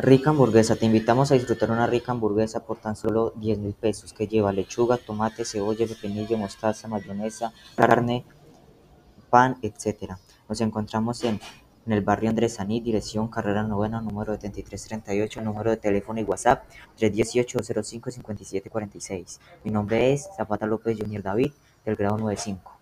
Rica hamburguesa, te invitamos a disfrutar una rica hamburguesa por tan solo 10 mil pesos, que lleva lechuga, tomate, cebolla, pepinillo, mostaza, mayonesa, carne, pan, etc. Nos encontramos en, en el barrio Andrés Saní, dirección Carrera Novena, número 7338, número de teléfono y WhatsApp 318-05-5746. Mi nombre es Zapata López Junior David, del grado 95.